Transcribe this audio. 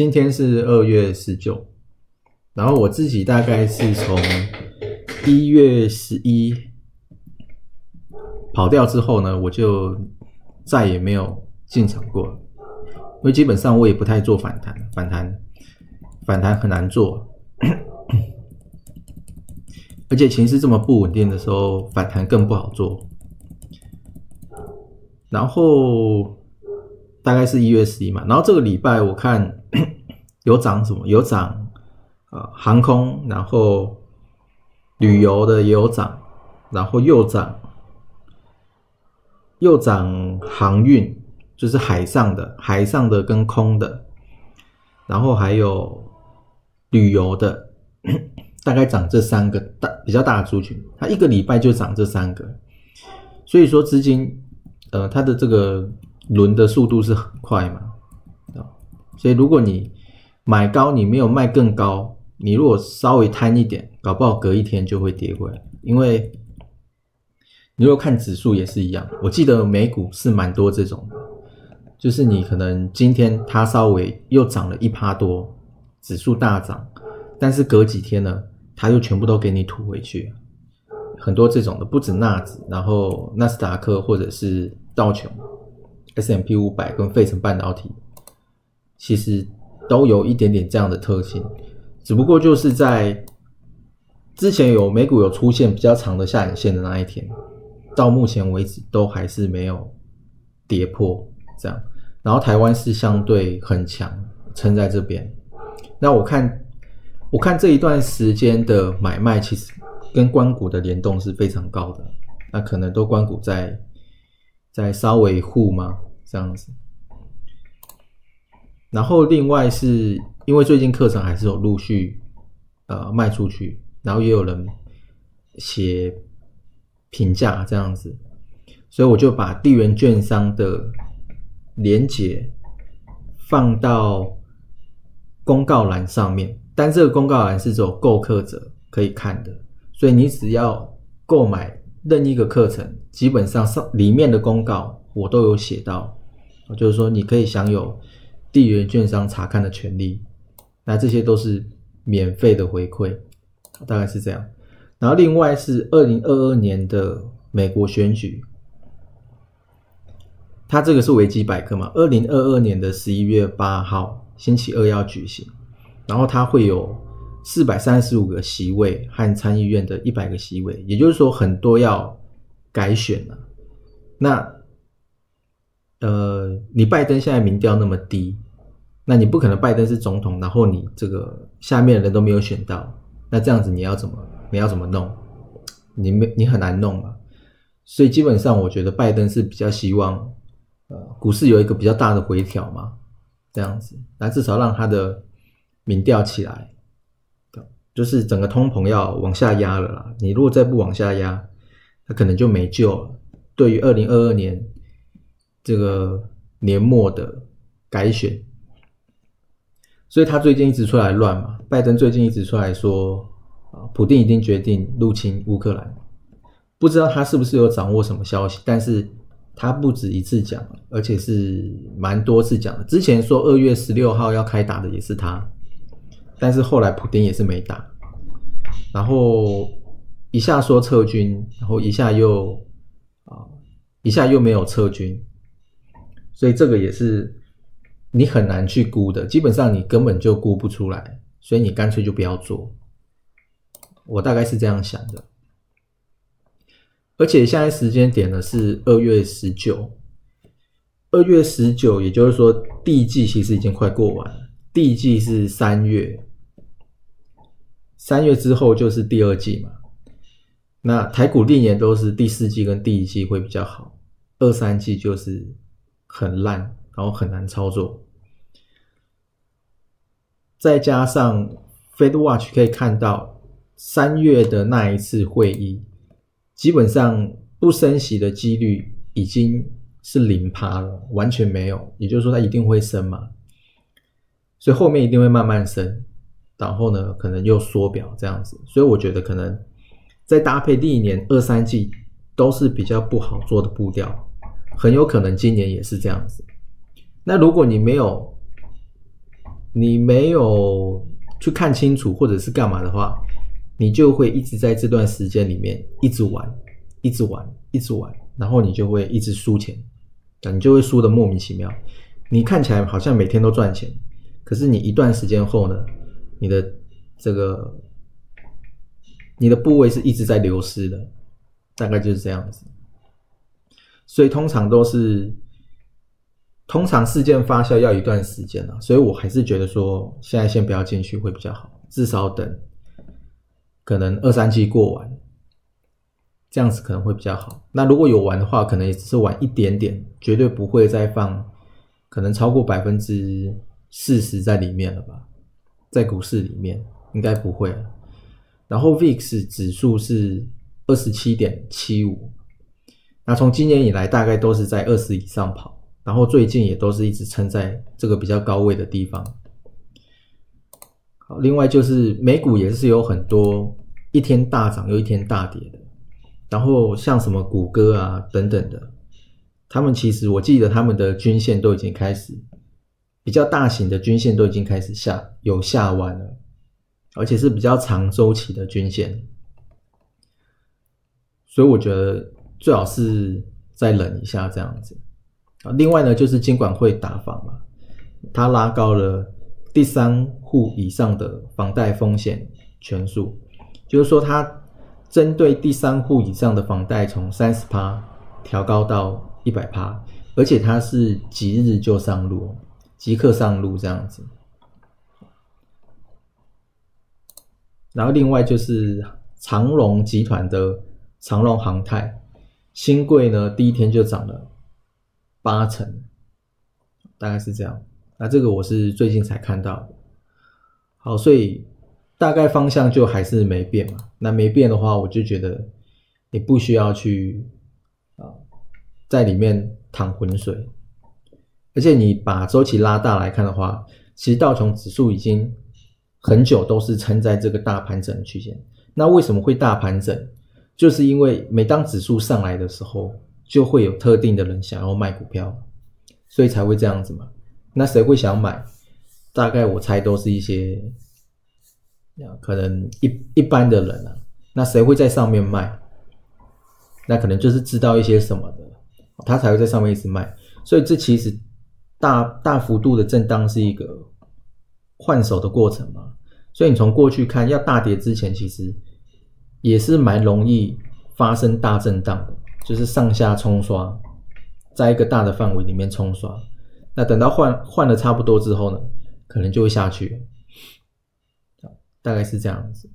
今天是二月十九，然后我自己大概是从一月十一跑掉之后呢，我就再也没有进场过，因为基本上我也不太做反弹，反弹反弹很难做，而且情势这么不稳定的时候，反弹更不好做。然后大概是一月十一嘛，然后这个礼拜我看。有涨什么？有涨啊，航空，然后旅游的也有涨，然后又涨，又涨航运，就是海上的，海上的跟空的，然后还有旅游的，大概涨这三个大比较大的族群，它一个礼拜就涨这三个，所以说资金呃它的这个轮的速度是很快嘛，啊，所以如果你买高你没有卖更高，你如果稍微贪一点，搞不好隔一天就会跌回来。因为你如果看指数也是一样，我记得美股是蛮多这种的，就是你可能今天它稍微又涨了一趴多，指数大涨，但是隔几天呢，它又全部都给你吐回去，很多这种的，不止纳指，然后纳斯达克或者是道琼、S M P 五百跟费城半导体，其实。都有一点点这样的特性，只不过就是在之前有美股有出现比较长的下影线的那一天，到目前为止都还是没有跌破这样。然后台湾是相对很强，撑在这边。那我看我看这一段时间的买卖，其实跟关谷的联动是非常高的。那可能都关谷在在稍微护吗？这样子。然后另外是因为最近课程还是有陆续呃卖出去，然后也有人写评价这样子，所以我就把地缘券商的连接放到公告栏上面，但这个公告栏是只有购课者可以看的，所以你只要购买任一个课程，基本上上里面的公告我都有写到，就是说你可以享有。地缘券商查看的权利，那这些都是免费的回馈，大概是这样。然后另外是二零二二年的美国选举，它这个是维基百科嘛？二零二二年的十一月八号星期二要举行，然后它会有四百三十五个席位和参议院的一百个席位，也就是说很多要改选了。那呃，你拜登现在民调那么低，那你不可能拜登是总统，然后你这个下面的人都没有选到，那这样子你要怎么你要怎么弄？你没你很难弄嘛。所以基本上我觉得拜登是比较希望，呃，股市有一个比较大的回调嘛，这样子，那至少让他的民调起来，就是整个通膨要往下压了啦。你如果再不往下压，他可能就没救了。对于二零二二年。这个年末的改选，所以他最近一直出来乱嘛。拜登最近一直出来说，啊，普京已经决定入侵乌克兰，不知道他是不是有掌握什么消息，但是他不止一次讲，而且是蛮多次讲的。之前说二月十六号要开打的也是他，但是后来普京也是没打，然后一下说撤军，然后一下又啊，一下又没有撤军。所以这个也是你很难去估的，基本上你根本就估不出来，所以你干脆就不要做。我大概是这样想的。而且现在时间点呢是二月十九，二月十九，也就是说第一季其实已经快过完了。第一季是三月，三月之后就是第二季嘛。那台股历年都是第四季跟第一季会比较好，二三季就是。很烂，然后很难操作。再加上 Fed Watch 可以看到，三月的那一次会议，基本上不升息的几率已经是零趴了，完全没有。也就是说，它一定会升嘛，所以后面一定会慢慢升，然后呢，可能又缩表这样子。所以我觉得可能再搭配第一年二三季都是比较不好做的步调，很有可能今年也是这样子。那如果你没有，你没有去看清楚，或者是干嘛的话，你就会一直在这段时间里面一直玩，一直玩，一直玩，然后你就会一直输钱，你就会输的莫名其妙。你看起来好像每天都赚钱，可是你一段时间后呢，你的这个你的部位是一直在流失的，大概就是这样子。所以通常都是。通常事件发酵要一段时间啊，所以我还是觉得说现在先不要进去会比较好，至少等可能二三季过完，这样子可能会比较好。那如果有玩的话，可能也只是玩一点点，绝对不会再放可能超过百分之四十在里面了吧？在股市里面应该不会。然后 VIX 指数是二十七点七五，那从今年以来大概都是在二十以上跑。然后最近也都是一直撑在这个比较高位的地方。好，另外就是美股也是有很多一天大涨又一天大跌的。然后像什么谷歌啊等等的，他们其实我记得他们的均线都已经开始比较大型的均线都已经开始下有下弯了，而且是比较长周期的均线。所以我觉得最好是再冷一下这样子。啊，另外呢，就是监管会打房嘛，它拉高了第三户以上的房贷风险权数，就是说它针对第三户以上的房贷从三十趴调高到一百趴，而且它是即日就上路，即刻上路这样子。然后另外就是长隆集团的长隆航太新贵呢，第一天就涨了。八成，大概是这样。那这个我是最近才看到的。好，所以大概方向就还是没变嘛。那没变的话，我就觉得你不需要去啊，在里面淌浑水。而且你把周期拉大来看的话，其实道琼指数已经很久都是撑在这个大盘整区间。那为什么会大盘整？就是因为每当指数上来的时候。就会有特定的人想要卖股票，所以才会这样子嘛。那谁会想买？大概我猜都是一些，可能一一般的人啊。那谁会在上面卖？那可能就是知道一些什么的，他才会在上面一直卖。所以这其实大大幅度的震荡是一个换手的过程嘛。所以你从过去看，要大跌之前，其实也是蛮容易发生大震荡的。就是上下冲刷，在一个大的范围里面冲刷，那等到换换的差不多之后呢，可能就会下去，大概是这样子。